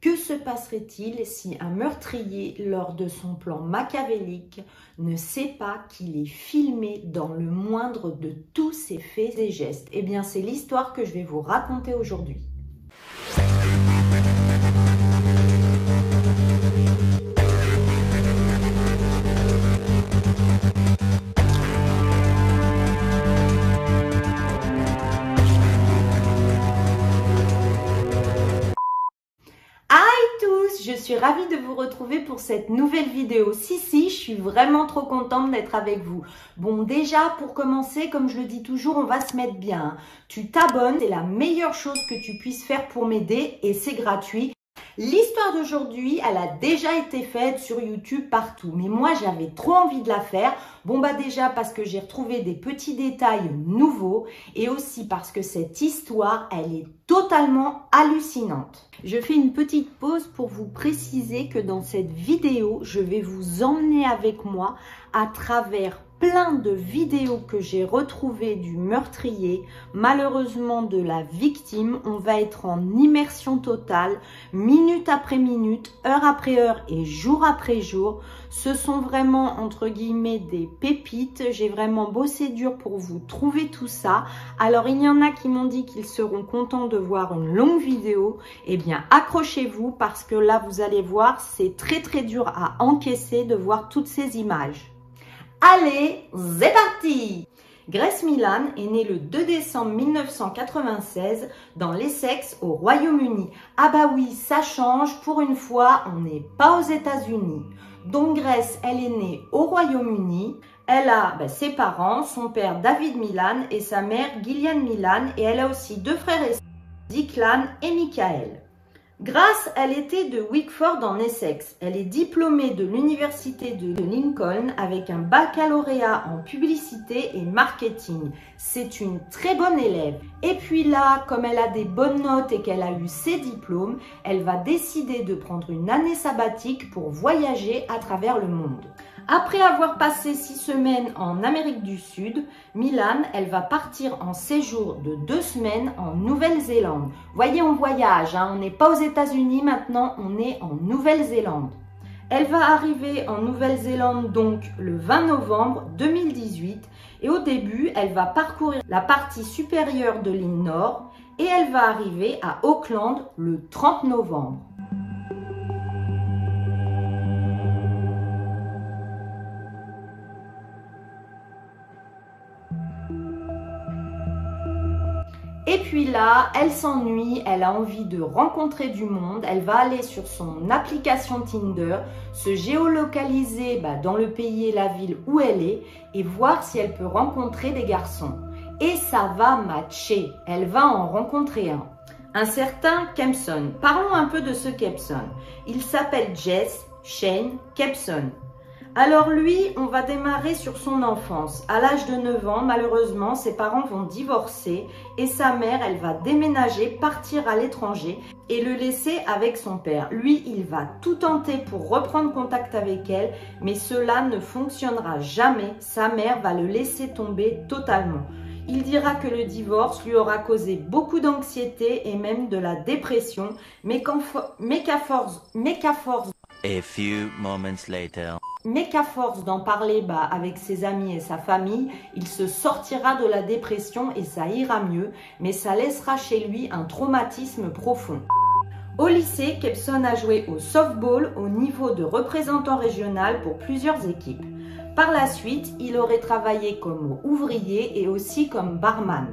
Que se passerait-il si un meurtrier, lors de son plan machiavélique, ne sait pas qu'il est filmé dans le moindre de tous ses faits et gestes? Eh bien, c'est l'histoire que je vais vous raconter aujourd'hui. Je suis ravie de vous retrouver pour cette nouvelle vidéo. Si, si, je suis vraiment trop contente d'être avec vous. Bon, déjà, pour commencer, comme je le dis toujours, on va se mettre bien. Tu t'abonnes, c'est la meilleure chose que tu puisses faire pour m'aider et c'est gratuit. L'histoire d'aujourd'hui, elle a déjà été faite sur YouTube partout, mais moi j'avais trop envie de la faire. Bon bah déjà parce que j'ai retrouvé des petits détails nouveaux et aussi parce que cette histoire, elle est totalement hallucinante. Je fais une petite pause pour vous préciser que dans cette vidéo, je vais vous emmener avec moi à travers plein de vidéos que j'ai retrouvées du meurtrier, malheureusement de la victime. On va être en immersion totale, minute après minute, heure après heure et jour après jour. Ce sont vraiment, entre guillemets, des pépites. J'ai vraiment bossé dur pour vous trouver tout ça. Alors, il y en a qui m'ont dit qu'ils seront contents de voir une longue vidéo. Eh bien, accrochez-vous parce que là, vous allez voir, c'est très très dur à encaisser de voir toutes ces images. Allez, c'est parti Grace Milan est née le 2 décembre 1996 dans l'Essex au Royaume-Uni. Ah bah oui, ça change, pour une fois, on n'est pas aux États-Unis. Donc Grace, elle est née au Royaume-Uni. Elle a bah, ses parents, son père David Milan et sa mère Gillian Milan. Et elle a aussi deux frères et sœurs, Declan et Michael. Grace, elle était de Wickford en Essex. Elle est diplômée de l'université de Lincoln avec un baccalauréat en publicité et marketing. C'est une très bonne élève. Et puis là, comme elle a des bonnes notes et qu'elle a eu ses diplômes, elle va décider de prendre une année sabbatique pour voyager à travers le monde. Après avoir passé six semaines en Amérique du Sud, Milan, elle va partir en séjour de deux semaines en Nouvelle-Zélande. Voyez, on voyage, hein. on n'est pas aux États-Unis maintenant, on est en Nouvelle-Zélande. Elle va arriver en Nouvelle-Zélande donc le 20 novembre 2018 et au début, elle va parcourir la partie supérieure de l'île Nord et elle va arriver à Auckland le 30 novembre. Et puis là, elle s'ennuie, elle a envie de rencontrer du monde, elle va aller sur son application Tinder, se géolocaliser bah, dans le pays et la ville où elle est et voir si elle peut rencontrer des garçons. Et ça va matcher, elle va en rencontrer un. Un certain Kempson. Parlons un peu de ce Kempson. Il s'appelle Jess Shane Kempson. Alors lui, on va démarrer sur son enfance. À l'âge de 9 ans, malheureusement, ses parents vont divorcer et sa mère, elle va déménager, partir à l'étranger et le laisser avec son père. Lui, il va tout tenter pour reprendre contact avec elle, mais cela ne fonctionnera jamais. Sa mère va le laisser tomber totalement. Il dira que le divorce lui aura causé beaucoup d'anxiété et même de la dépression, mais qu'à force, force A few moments later. Mais qu'à force d'en parler bah, avec ses amis et sa famille, il se sortira de la dépression et ça ira mieux, mais ça laissera chez lui un traumatisme profond. Au lycée, Kepson a joué au softball au niveau de représentant régional pour plusieurs équipes. Par la suite, il aurait travaillé comme ouvrier et aussi comme barman.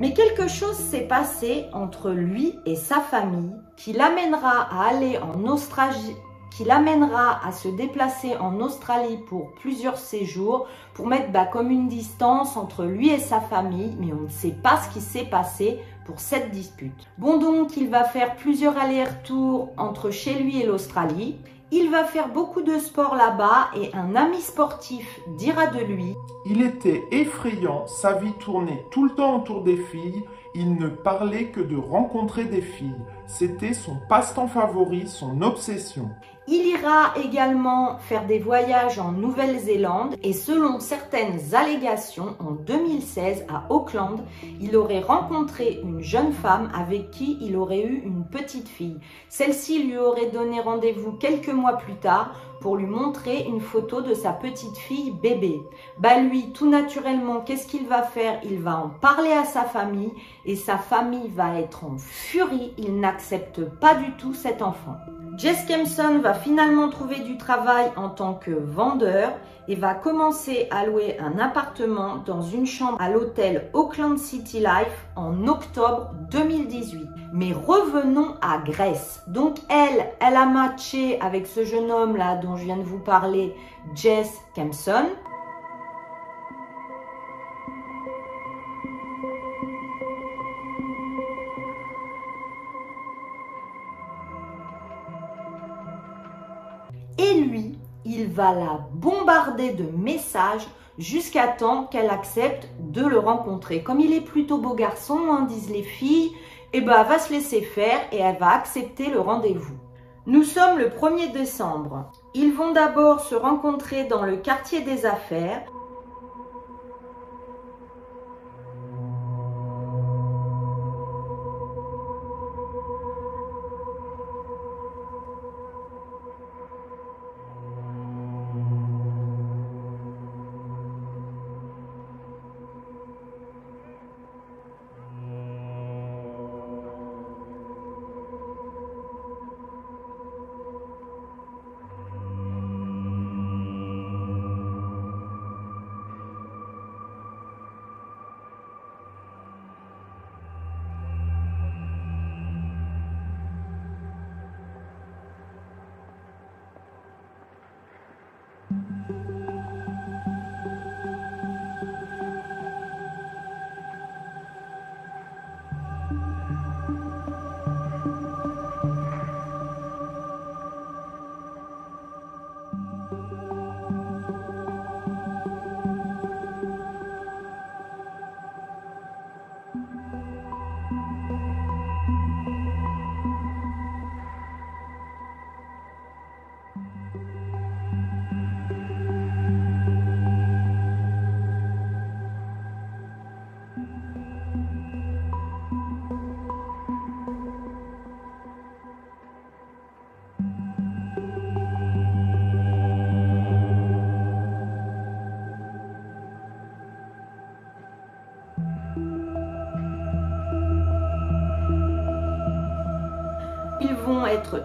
Mais quelque chose s'est passé entre lui et sa famille qui l'amènera à aller en Australie, qui l'amènera à se déplacer en Australie pour plusieurs séjours pour mettre bah, comme une distance entre lui et sa famille, mais on ne sait pas ce qui s'est passé pour cette dispute. Bon donc, il va faire plusieurs allers-retours entre chez lui et l'Australie. Il va faire beaucoup de sport là-bas et un ami sportif dira de lui Il était effrayant, sa vie tournait tout le temps autour des filles, il ne parlait que de rencontrer des filles. C'était son passe-temps favori, son obsession. Il ira également faire des voyages en Nouvelle-Zélande et selon certaines allégations, en 2016 à Auckland, il aurait rencontré une jeune femme avec qui il aurait eu une petite fille. Celle-ci lui aurait donné rendez-vous quelques mois plus tard pour lui montrer une photo de sa petite fille bébé. Bah lui, tout naturellement, qu'est-ce qu'il va faire? Il va en parler à sa famille et sa famille va être en furie. Il n'accepte pas du tout cet enfant. Jess va finalement trouver du travail en tant que vendeur et va commencer à louer un appartement dans une chambre à l'hôtel Auckland City Life en octobre 2018. Mais revenons à Grèce. Donc elle, elle a matché avec ce jeune homme là dont je viens de vous parler, Jess Kempson. Il va la bombarder de messages jusqu'à temps qu'elle accepte de le rencontrer. Comme il est plutôt beau garçon, hein, disent les filles, eh ben, va se laisser faire et elle va accepter le rendez-vous. Nous sommes le 1er décembre. Ils vont d'abord se rencontrer dans le quartier des affaires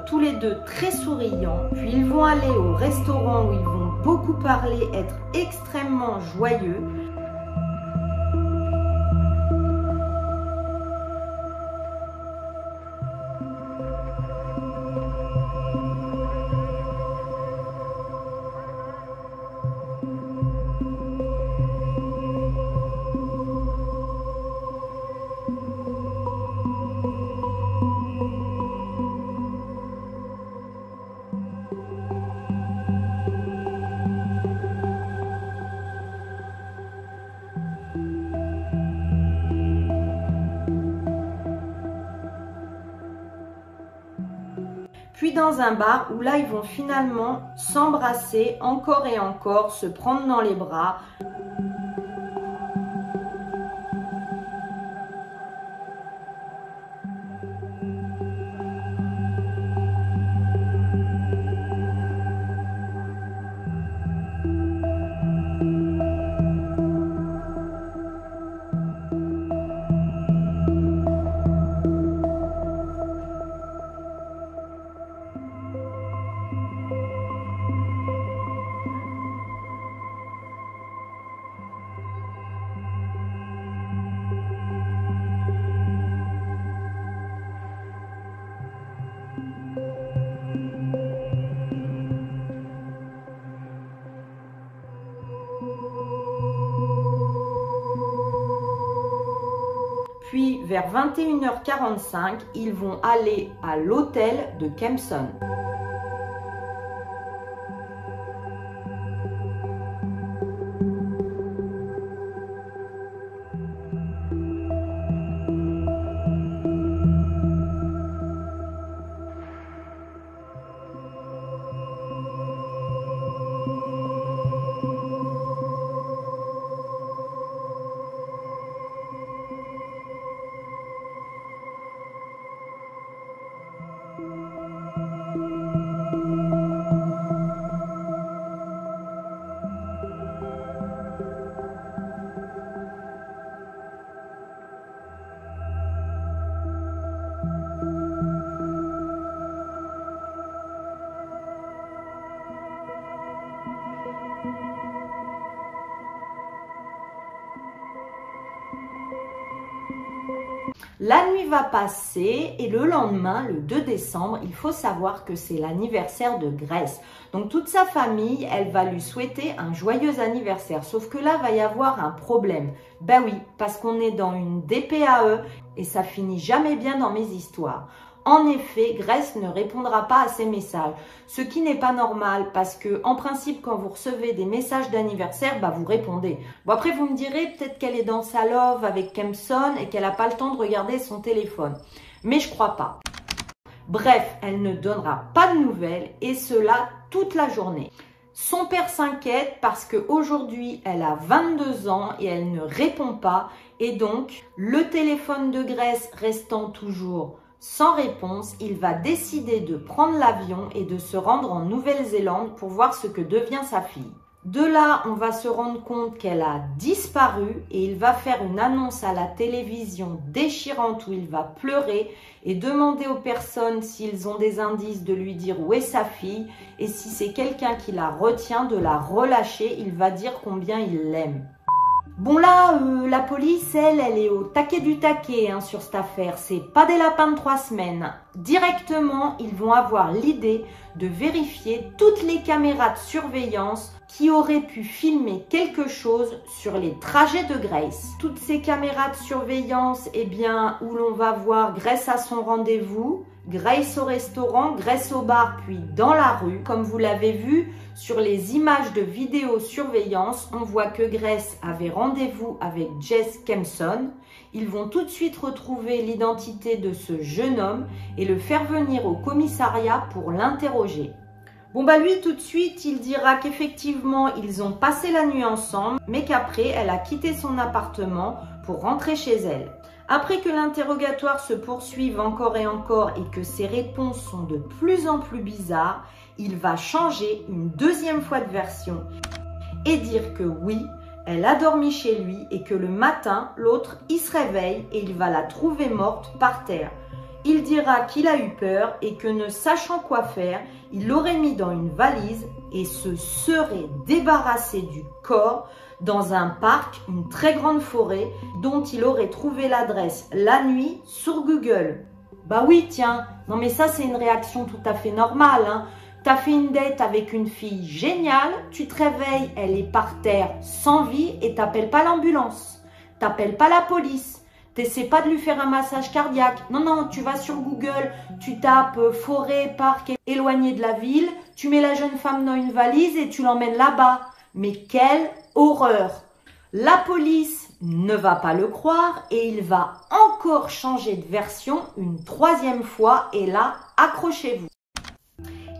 tous les deux très souriants, puis ils vont aller au restaurant où ils vont beaucoup parler, être extrêmement joyeux. Un bar où là ils vont finalement s'embrasser encore et encore, se prendre dans les bras. Vers 21h45, ils vont aller à l'hôtel de Kempson. Va passer et le lendemain, le 2 décembre, il faut savoir que c'est l'anniversaire de Grace. Donc toute sa famille, elle va lui souhaiter un joyeux anniversaire. Sauf que là, va y avoir un problème. Ben oui, parce qu'on est dans une DPAE et ça finit jamais bien dans mes histoires. En effet, Grace ne répondra pas à ces messages, ce qui n'est pas normal parce que, en principe, quand vous recevez des messages d'anniversaire, bah, vous répondez. Bon, après, vous me direz peut-être qu'elle est dans sa love avec Kempson et qu'elle n'a pas le temps de regarder son téléphone. Mais je crois pas. Bref, elle ne donnera pas de nouvelles et cela toute la journée. Son père s'inquiète parce qu'aujourd'hui, elle a 22 ans et elle ne répond pas. Et donc, le téléphone de Grace restant toujours sans réponse, il va décider de prendre l'avion et de se rendre en Nouvelle-Zélande pour voir ce que devient sa fille. De là, on va se rendre compte qu'elle a disparu et il va faire une annonce à la télévision déchirante où il va pleurer et demander aux personnes s'ils ont des indices de lui dire où est sa fille et si c'est quelqu'un qui la retient de la relâcher, il va dire combien il l'aime. Bon là, euh, la police, elle, elle est au taquet du taquet hein, sur cette affaire. C'est pas des lapins de trois semaines. Directement, ils vont avoir l'idée de vérifier toutes les caméras de surveillance qui auraient pu filmer quelque chose sur les trajets de Grace. Toutes ces caméras de surveillance, eh bien, où l'on va voir Grace à son rendez-vous, Grace au restaurant, Grace au bar, puis dans la rue. Comme vous l'avez vu, sur les images de vidéosurveillance, on voit que Grace avait rendez-vous avec Jess Kempson. Ils vont tout de suite retrouver l'identité de ce jeune homme et le faire venir au commissariat pour l'interroger. Bon bah lui tout de suite il dira qu'effectivement ils ont passé la nuit ensemble mais qu'après elle a quitté son appartement pour rentrer chez elle. Après que l'interrogatoire se poursuive encore et encore et que ses réponses sont de plus en plus bizarres, il va changer une deuxième fois de version et dire que oui, elle a dormi chez lui et que le matin, l'autre, il se réveille et il va la trouver morte par terre. Il dira qu'il a eu peur et que ne sachant quoi faire, il l'aurait mis dans une valise et se serait débarrassé du corps dans un parc, une très grande forêt, dont il aurait trouvé l'adresse la nuit sur Google. Bah oui, tiens, non mais ça c'est une réaction tout à fait normale. Hein. T'as fait une date avec une fille géniale, tu te réveilles, elle est par terre sans vie et t'appelles pas l'ambulance. T'appelles pas la police. T'essaies pas de lui faire un massage cardiaque. Non, non, tu vas sur Google, tu tapes euh, forêt, parc éloigné de la ville, tu mets la jeune femme dans une valise et tu l'emmènes là-bas. Mais quelle horreur La police ne va pas le croire et il va encore changer de version une troisième fois et là, accrochez-vous.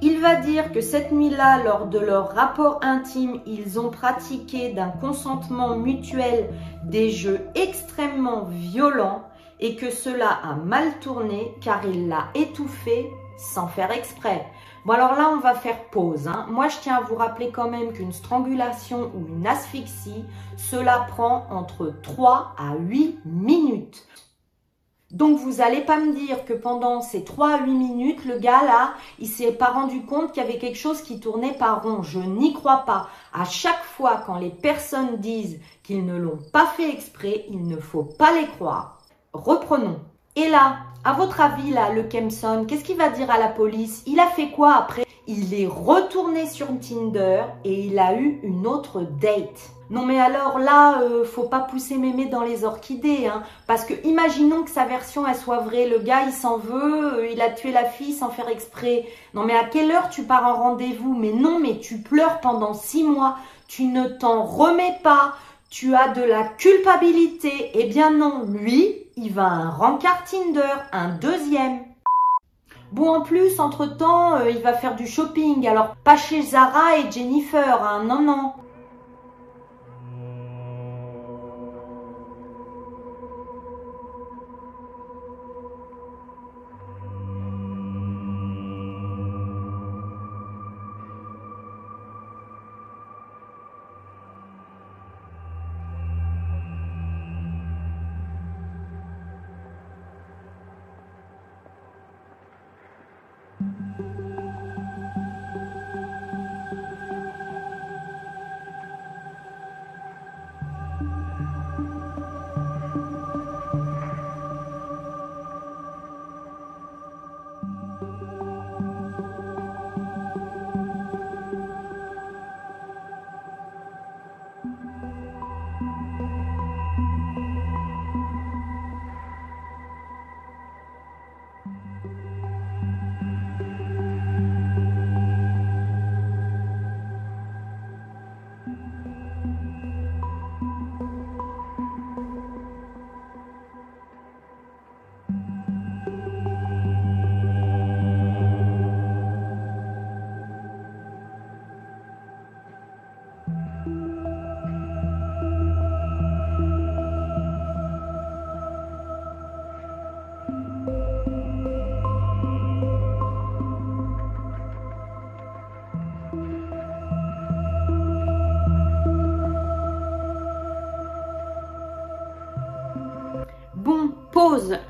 Il va dire que cette nuit-là, lors de leur rapport intime, ils ont pratiqué d'un consentement mutuel des jeux extrêmement violents et que cela a mal tourné car il l'a étouffé sans faire exprès. Bon alors là, on va faire pause. Hein. Moi, je tiens à vous rappeler quand même qu'une strangulation ou une asphyxie, cela prend entre 3 à 8 minutes. Donc vous n'allez pas me dire que pendant ces 3 à 8 minutes, le gars là, il s'est pas rendu compte qu'il y avait quelque chose qui tournait par rond. Je n'y crois pas. À chaque fois quand les personnes disent qu'ils ne l'ont pas fait exprès, il ne faut pas les croire. Reprenons. Et là, à votre avis, là, le Kempson, qu'est-ce qu'il va dire à la police? Il a fait quoi après? Il est retourné sur Tinder et il a eu une autre date. Non mais alors là, euh, faut pas pousser mémé dans les orchidées, hein, parce que imaginons que sa version elle soit vraie, le gars il s'en veut, euh, il a tué la fille sans faire exprès. Non mais à quelle heure tu pars en rendez-vous? Mais non mais tu pleures pendant six mois, tu ne t'en remets pas, tu as de la culpabilité. Eh bien non, lui, il va un rencard Tinder, un deuxième. Bon, en plus, entre-temps, euh, il va faire du shopping. Alors, pas chez Zara et Jennifer, hein, non, non.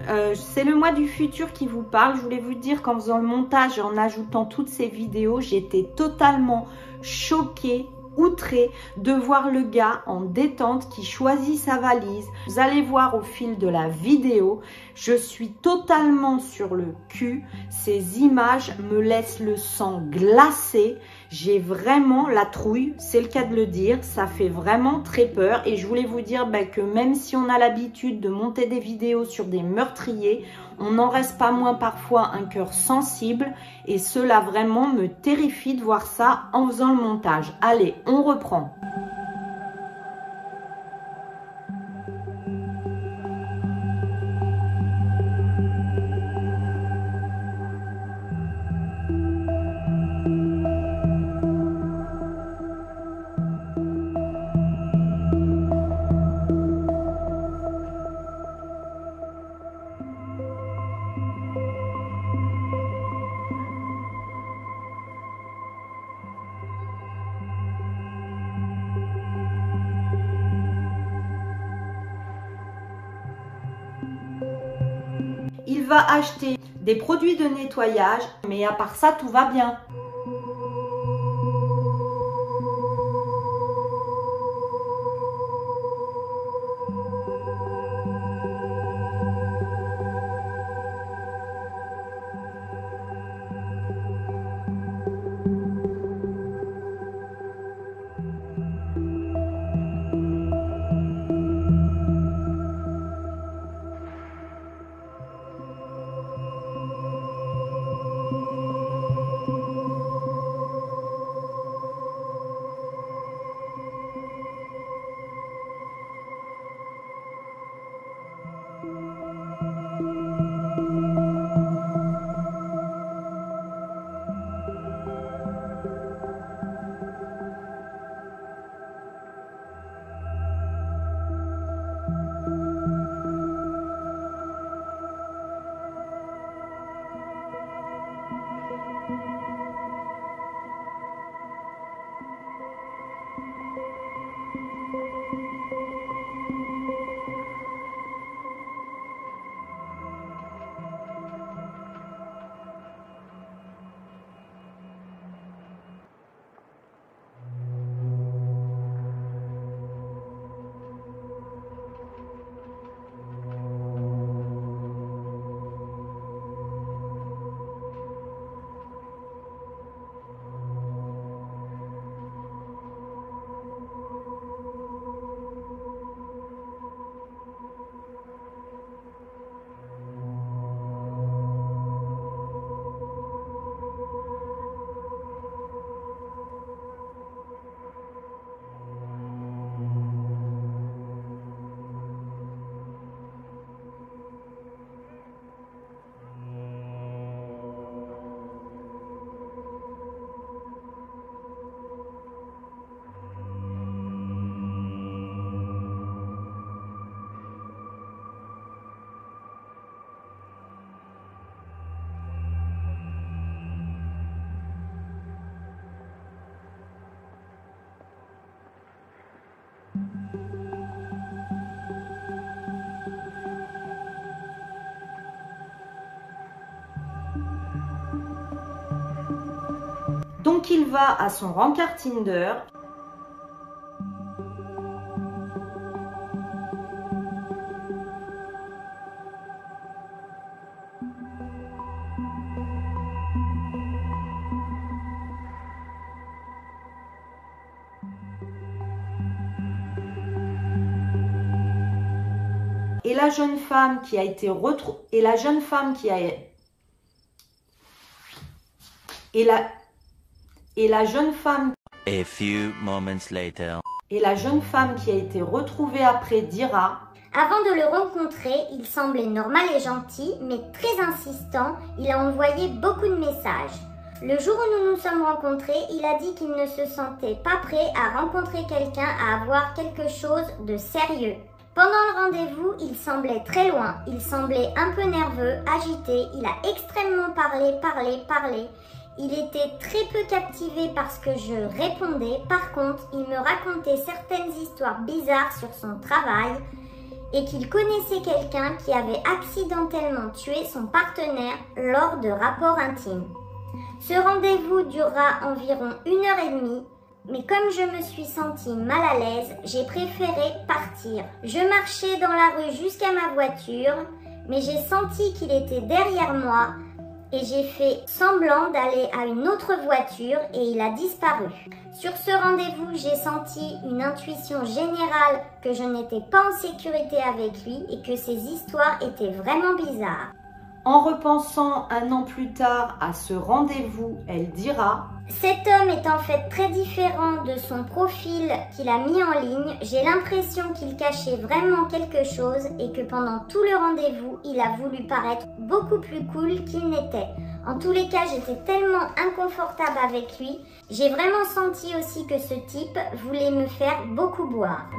Euh, c'est le mois du futur qui vous parle. Je voulais vous dire qu'en faisant le montage en ajoutant toutes ces vidéos, j'étais totalement choquée outré de voir le gars en détente qui choisit sa valise. Vous allez voir au fil de la vidéo, je suis totalement sur le cul. Ces images me laissent le sang glacé. J'ai vraiment la trouille, c'est le cas de le dire, ça fait vraiment très peur et je voulais vous dire bah, que même si on a l'habitude de monter des vidéos sur des meurtriers, on n'en reste pas moins parfois un cœur sensible et cela vraiment me terrifie de voir ça en faisant le montage. Allez, on reprend. Il va acheter des produits de nettoyage, mais à part ça, tout va bien. Donc il va à son rencard Tinder. La jeune femme qui a été retrouvée, et la jeune femme qui a et la et la jeune femme A few moments later. et la jeune femme qui a été retrouvée après dira Avant de le rencontrer, il semblait normal et gentil, mais très insistant, il a envoyé beaucoup de messages. Le jour où nous nous sommes rencontrés, il a dit qu'il ne se sentait pas prêt à rencontrer quelqu'un, à avoir quelque chose de sérieux. Pendant le rendez-vous, il semblait très loin, il semblait un peu nerveux, agité, il a extrêmement parlé, parlé, parlé. Il était très peu captivé parce que je répondais. Par contre, il me racontait certaines histoires bizarres sur son travail. et qu'il connaissait quelqu'un qui avait accidentellement tué son partenaire lors de rapports intimes. Ce rendez-vous durera environ une heure et demie, mais comme je me suis sentie mal à l'aise, j'ai préféré partir. Je marchais dans la rue jusqu'à ma voiture, mais j'ai senti qu'il était derrière moi et j'ai fait semblant d'aller à une autre voiture et il a disparu. Sur ce rendez-vous, j'ai senti une intuition générale que je n'étais pas en sécurité avec lui et que ses histoires étaient vraiment bizarres. En repensant un an plus tard à ce rendez-vous, elle dira Cet homme est en fait très différent de son profil qu'il a mis en ligne. J'ai l'impression qu'il cachait vraiment quelque chose et que pendant tout le rendez-vous, il a voulu paraître beaucoup plus cool qu'il n'était. En tous les cas, j'étais tellement inconfortable avec lui. J'ai vraiment senti aussi que ce type voulait me faire beaucoup boire.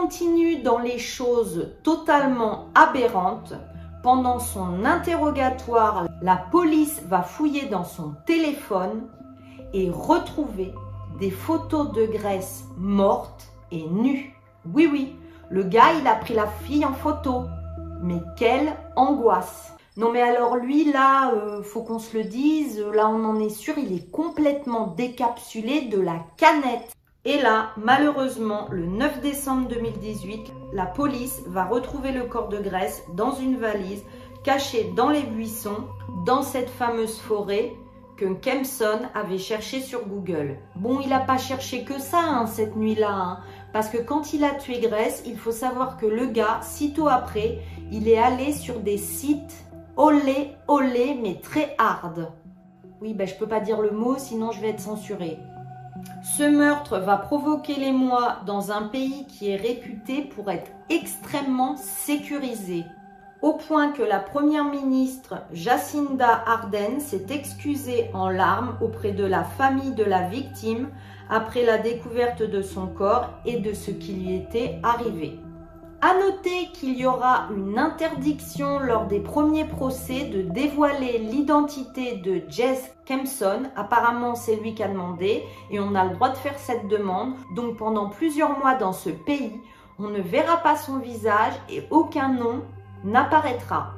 continue dans les choses totalement aberrantes. Pendant son interrogatoire, la police va fouiller dans son téléphone et retrouver des photos de Grace morte et nue. Oui, oui, le gars, il a pris la fille en photo. Mais quelle angoisse Non mais alors lui, là, euh, faut qu'on se le dise, là on en est sûr, il est complètement décapsulé de la canette. Et là, malheureusement, le 9 décembre 2018, la police va retrouver le corps de Grace dans une valise cachée dans les buissons, dans cette fameuse forêt que Kempson avait cherché sur Google. Bon, il n'a pas cherché que ça hein, cette nuit-là, hein, parce que quand il a tué Grace, il faut savoir que le gars, sitôt après, il est allé sur des sites olé, olé, mais très hard. Oui, ben je peux pas dire le mot, sinon je vais être censurée. Ce meurtre va provoquer l'émoi dans un pays qui est réputé pour être extrêmement sécurisé, au point que la première ministre Jacinda Ardern s'est excusée en larmes auprès de la famille de la victime après la découverte de son corps et de ce qui lui était arrivé. À noter qu'il y aura une interdiction lors des premiers procès de dévoiler l'identité de Jess Kempson. Apparemment, c'est lui qui a demandé et on a le droit de faire cette demande. Donc pendant plusieurs mois dans ce pays, on ne verra pas son visage et aucun nom n'apparaîtra.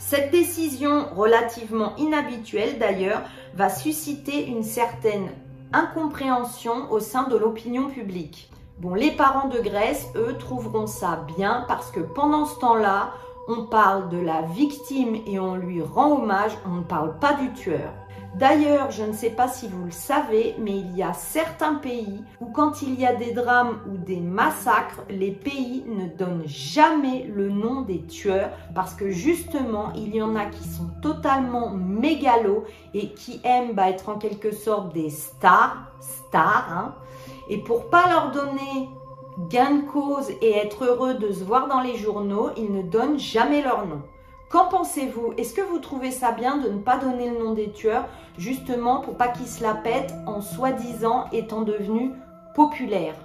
Cette décision relativement inhabituelle d'ailleurs va susciter une certaine incompréhension au sein de l'opinion publique. Bon, les parents de Grèce, eux, trouveront ça bien parce que pendant ce temps-là, on parle de la victime et on lui rend hommage, on ne parle pas du tueur. D'ailleurs, je ne sais pas si vous le savez, mais il y a certains pays où quand il y a des drames ou des massacres, les pays ne donnent jamais le nom des tueurs parce que justement, il y en a qui sont totalement mégalos et qui aiment bah, être en quelque sorte des stars, stars, hein, et pour pas leur donner gain de cause et être heureux de se voir dans les journaux, ils ne donnent jamais leur nom. Qu'en pensez-vous? Est-ce que vous trouvez ça bien de ne pas donner le nom des tueurs, justement pour pas qu'ils se la pètent en soi-disant étant devenus populaires?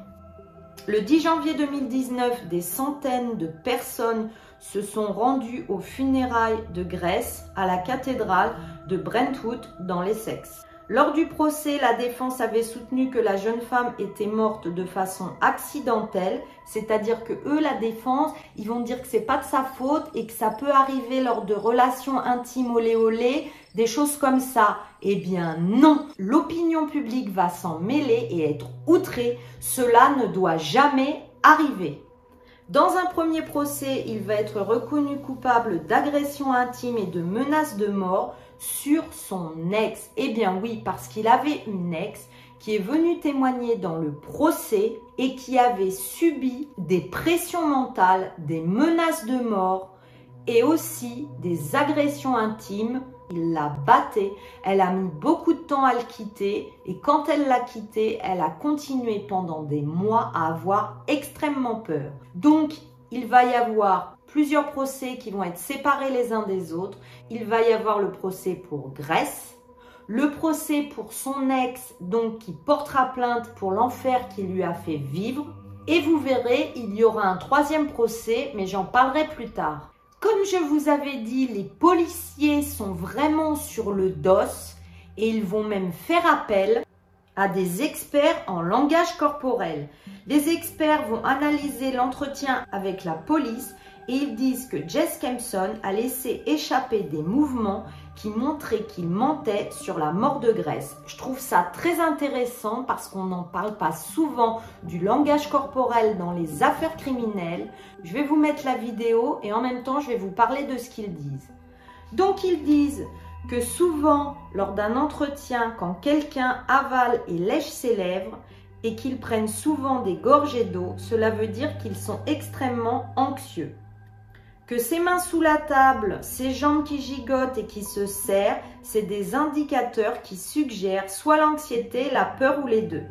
Le 10 janvier 2019, des centaines de personnes se sont rendues aux funérailles de Grèce à la cathédrale de Brentwood dans l'Essex. Lors du procès, la défense avait soutenu que la jeune femme était morte de façon accidentelle, c'est-à-dire que eux, la défense, ils vont dire que c'est pas de sa faute et que ça peut arriver lors de relations intimes olé olé, des choses comme ça. Eh bien non, l'opinion publique va s'en mêler et être outrée. Cela ne doit jamais arriver. Dans un premier procès, il va être reconnu coupable d'agression intime et de menace de mort sur son ex. Eh bien oui, parce qu'il avait une ex qui est venue témoigner dans le procès et qui avait subi des pressions mentales, des menaces de mort et aussi des agressions intimes. Il la battait, elle a mis beaucoup de temps à le quitter et quand elle l'a quitté, elle a continué pendant des mois à avoir extrêmement peur. Donc, il va y avoir plusieurs procès qui vont être séparés les uns des autres. Il va y avoir le procès pour Grèce, le procès pour son ex, donc qui portera plainte pour l'enfer qu'il lui a fait vivre. Et vous verrez, il y aura un troisième procès, mais j'en parlerai plus tard. Comme je vous avais dit, les policiers sont vraiment sur le dos et ils vont même faire appel à des experts en langage corporel. Les experts vont analyser l'entretien avec la police et ils disent que Jess Kempson a laissé échapper des mouvements qui montraient qu'il mentait sur la mort de Grace. Je trouve ça très intéressant parce qu'on n'en parle pas souvent du langage corporel dans les affaires criminelles. Je vais vous mettre la vidéo et en même temps je vais vous parler de ce qu'ils disent. Donc ils disent que souvent lors d'un entretien quand quelqu'un avale et lèche ses lèvres, et qu'ils prennent souvent des gorgées d'eau, cela veut dire qu'ils sont extrêmement anxieux que ses mains sous la table, ses jambes qui gigotent et qui se serrent, c'est des indicateurs qui suggèrent soit l'anxiété, la peur ou les deux.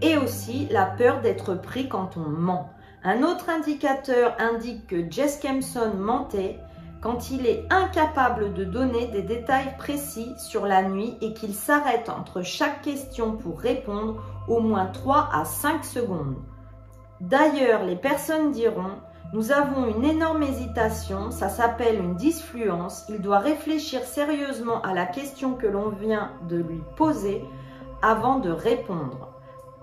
Et aussi la peur d'être pris quand on ment. Un autre indicateur indique que Jess Kempson mentait quand il est incapable de donner des détails précis sur la nuit et qu'il s'arrête entre chaque question pour répondre au moins 3 à 5 secondes. D'ailleurs, les personnes diront nous avons une énorme hésitation, ça s'appelle une disfluence. Il doit réfléchir sérieusement à la question que l'on vient de lui poser avant de répondre.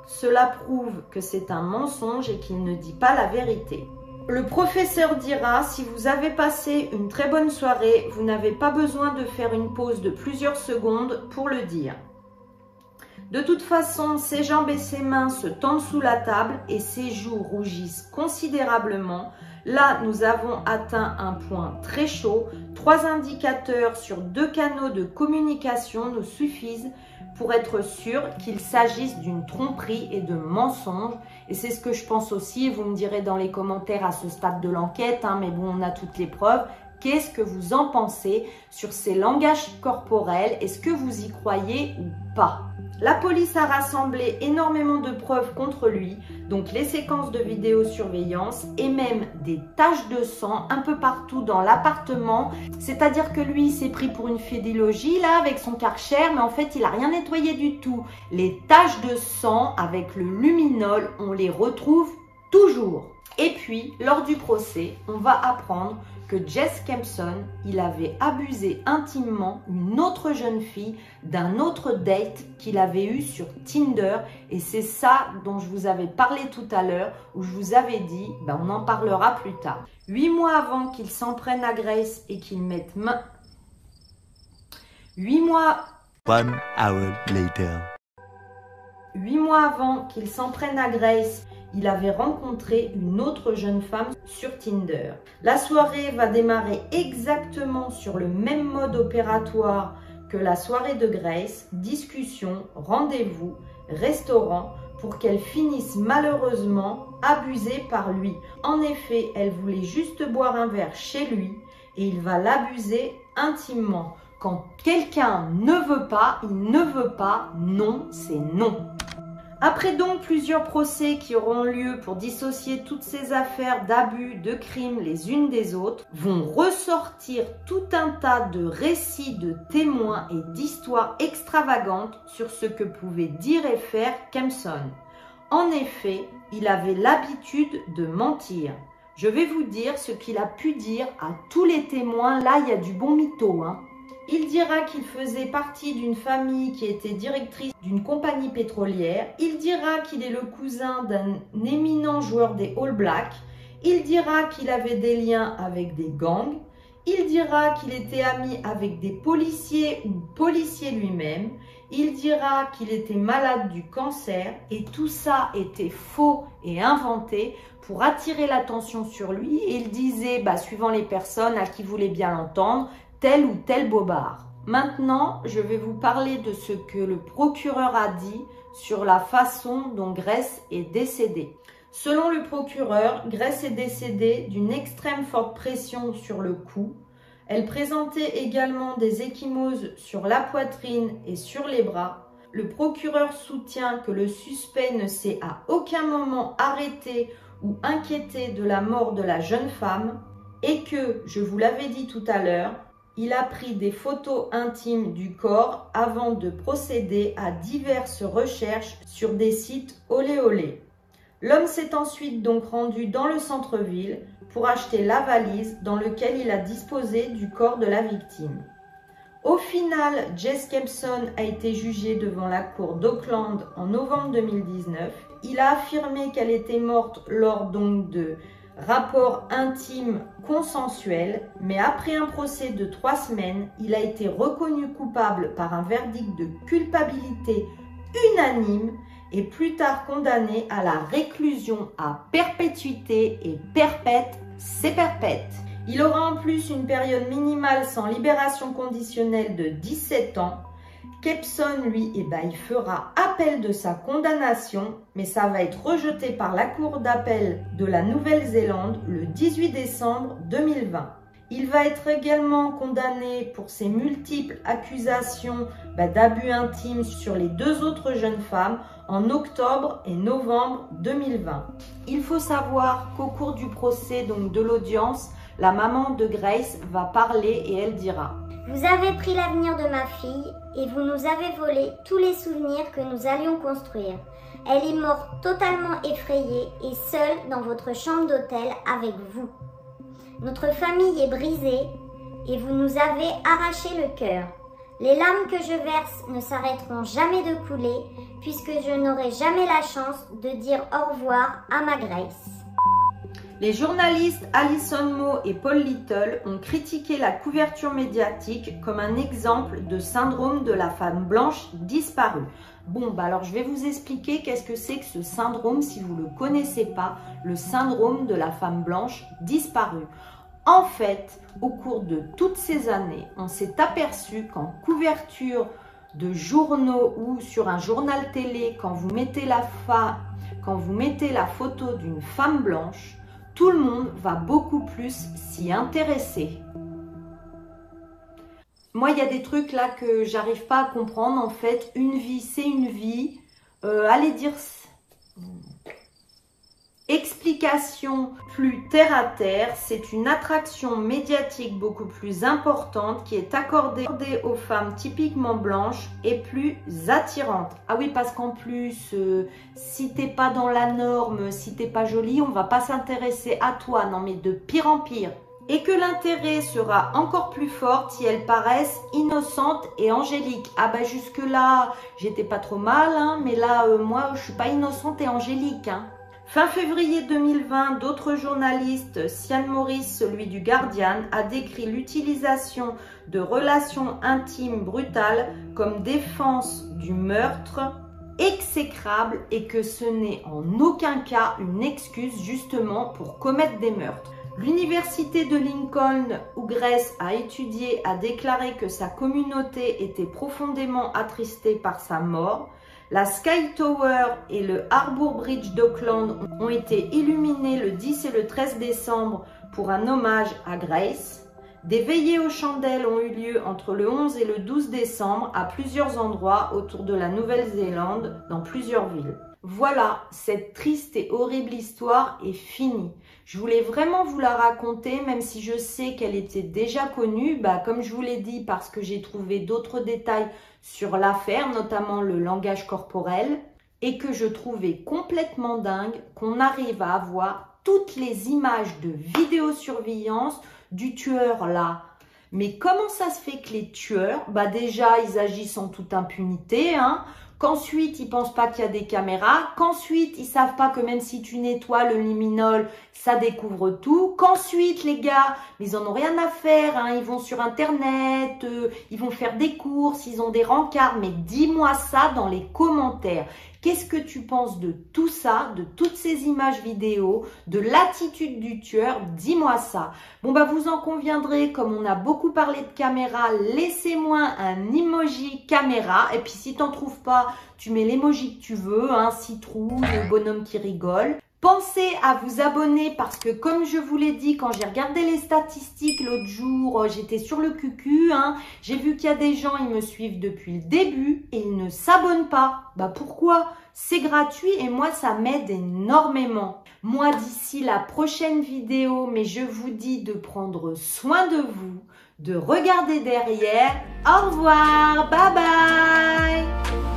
Cela prouve que c'est un mensonge et qu'il ne dit pas la vérité. Le professeur dira, si vous avez passé une très bonne soirée, vous n'avez pas besoin de faire une pause de plusieurs secondes pour le dire. De toute façon, ses jambes et ses mains se tendent sous la table et ses joues rougissent considérablement. Là, nous avons atteint un point très chaud. Trois indicateurs sur deux canaux de communication nous suffisent pour être sûr qu'il s'agisse d'une tromperie et de mensonge. Et c'est ce que je pense aussi, vous me direz dans les commentaires à ce stade de l'enquête, hein, mais bon, on a toutes les preuves. Qu'est-ce que vous en pensez sur ces langages corporels? Est-ce que vous y croyez ou pas? La police a rassemblé énormément de preuves contre lui, donc les séquences de vidéosurveillance et même des taches de sang un peu partout dans l'appartement. C'est-à-dire que lui, s'est pris pour une fédilogie là avec son karcher, mais en fait, il a rien nettoyé du tout. Les taches de sang avec le luminol, on les retrouve toujours. Et puis, lors du procès, on va apprendre que Jess Kempson, il avait abusé intimement une autre jeune fille d'un autre date qu'il avait eu sur Tinder. Et c'est ça dont je vous avais parlé tout à l'heure, où je vous avais dit, ben on en parlera plus tard. Huit mois avant qu'il s'en prenne à Grace et qu'il mette main... Huit mois... One hour later. Huit mois avant qu'il s'en prenne à Grace il avait rencontré une autre jeune femme Tinder. La soirée va démarrer exactement sur le même mode opératoire que la soirée de Grace, discussion, rendez-vous, restaurant, pour qu'elle finisse malheureusement abusée par lui. En effet, elle voulait juste boire un verre chez lui et il va l'abuser intimement. Quand quelqu'un ne veut pas, il ne veut pas, non, c'est non. Après donc plusieurs procès qui auront lieu pour dissocier toutes ces affaires d'abus, de crimes les unes des autres, vont ressortir tout un tas de récits de témoins et d'histoires extravagantes sur ce que pouvait dire et faire Kempson. En effet, il avait l'habitude de mentir. Je vais vous dire ce qu'il a pu dire à tous les témoins. Là, il y a du bon mytho. Hein. Il dira qu'il faisait partie d'une famille qui était directrice d'une compagnie pétrolière. Il dira qu'il est le cousin d'un éminent joueur des All Blacks. Il dira qu'il avait des liens avec des gangs. Il dira qu'il était ami avec des policiers ou policier lui-même. Il dira qu'il était malade du cancer et tout ça était faux et inventé pour attirer l'attention sur lui. il disait, bah, suivant les personnes à qui voulait bien l'entendre, tel ou tel bobard. Maintenant, je vais vous parler de ce que le procureur a dit sur la façon dont Grèce est décédée. Selon le procureur, Grèce est décédée d'une extrême forte pression sur le cou. Elle présentait également des échymoses sur la poitrine et sur les bras. Le procureur soutient que le suspect ne s'est à aucun moment arrêté ou inquiété de la mort de la jeune femme et que, je vous l'avais dit tout à l'heure, il a pris des photos intimes du corps avant de procéder à diverses recherches sur des sites olé olé. L'homme s'est ensuite donc rendu dans le centre-ville pour acheter la valise dans laquelle il a disposé du corps de la victime. Au final, Jess Kempson a été jugée devant la cour d'Auckland en novembre 2019. Il a affirmé qu'elle était morte lors donc de rapport intime consensuel, mais après un procès de trois semaines, il a été reconnu coupable par un verdict de culpabilité unanime et plus tard condamné à la réclusion à perpétuité et perpète, c'est perpète. Il aura en plus une période minimale sans libération conditionnelle de 17 ans Kepson, lui, eh ben, il fera appel de sa condamnation, mais ça va être rejeté par la Cour d'appel de la Nouvelle-Zélande le 18 décembre 2020. Il va être également condamné pour ses multiples accusations bah, d'abus intimes sur les deux autres jeunes femmes en octobre et novembre 2020. Il faut savoir qu'au cours du procès, donc de l'audience, la maman de Grace va parler et elle dira Vous avez pris l'avenir de ma fille et vous nous avez volé tous les souvenirs que nous allions construire. Elle est morte totalement effrayée et seule dans votre chambre d'hôtel avec vous. Notre famille est brisée et vous nous avez arraché le cœur. Les larmes que je verse ne s'arrêteront jamais de couler puisque je n'aurai jamais la chance de dire au revoir à ma Grace. Les journalistes Alison Moe et Paul Little ont critiqué la couverture médiatique comme un exemple de syndrome de la femme blanche disparue. Bon, bah alors je vais vous expliquer qu'est-ce que c'est que ce syndrome si vous ne le connaissez pas, le syndrome de la femme blanche disparue. En fait, au cours de toutes ces années, on s'est aperçu qu'en couverture de journaux ou sur un journal télé, quand vous mettez la, quand vous mettez la photo d'une femme blanche, tout le monde va beaucoup plus s'y intéresser. Moi, il y a des trucs là que j'arrive pas à comprendre. En fait, une vie, c'est une vie. Euh, allez dire Explication plus terre à terre, c'est une attraction médiatique beaucoup plus importante qui est accordée aux femmes typiquement blanches et plus attirante. Ah oui, parce qu'en plus, euh, si t'es pas dans la norme, si t'es pas jolie, on va pas s'intéresser à toi. Non mais de pire en pire. Et que l'intérêt sera encore plus fort si elles paraissent innocentes et angéliques. Ah bah jusque là, j'étais pas trop mal, hein, mais là, euh, moi, je suis pas innocente et angélique. Hein. Fin février 2020, d'autres journalistes, Sian Morris, celui du Guardian, a décrit l'utilisation de relations intimes brutales comme défense du meurtre exécrable et que ce n'est en aucun cas une excuse justement pour commettre des meurtres. L'université de Lincoln, où Grace a étudié, a déclaré que sa communauté était profondément attristée par sa mort. La Sky Tower et le Harbour Bridge d'Auckland ont été illuminés le 10 et le 13 décembre pour un hommage à Grace. Des veillées aux chandelles ont eu lieu entre le 11 et le 12 décembre à plusieurs endroits autour de la Nouvelle-Zélande, dans plusieurs villes. Voilà, cette triste et horrible histoire est finie. Je voulais vraiment vous la raconter, même si je sais qu'elle était déjà connue, bah, comme je vous l'ai dit, parce que j'ai trouvé d'autres détails sur l'affaire, notamment le langage corporel, et que je trouvais complètement dingue qu'on arrive à avoir toutes les images de vidéosurveillance du tueur là. Mais comment ça se fait que les tueurs, bah déjà, ils agissent en toute impunité, hein qu'ensuite ils pensent pas qu'il y a des caméras, qu'ensuite ils savent pas que même si tu nettoies le liminol, ça découvre tout, qu'ensuite les gars, ils en ont rien à faire, hein, ils vont sur internet, euh, ils vont faire des courses, ils ont des rencarts, mais dis-moi ça dans les commentaires. Qu'est-ce que tu penses de tout ça, de toutes ces images vidéo, de l'attitude du tueur? Dis-moi ça. Bon bah vous en conviendrez, comme on a beaucoup parlé de caméra, laissez-moi un emoji caméra. Et puis si t'en trouves pas, tu mets l'emoji que tu veux, un hein, citrouille, le bonhomme qui rigole. Pensez à vous abonner parce que comme je vous l'ai dit, quand j'ai regardé les statistiques l'autre jour, euh, j'étais sur le cucu, hein, j'ai vu qu'il y a des gens, ils me suivent depuis le début et ils ne s'abonnent pas. Bah pourquoi? C'est gratuit et moi ça m'aide énormément. Moi d'ici la prochaine vidéo, mais je vous dis de prendre soin de vous, de regarder derrière. Au revoir, bye bye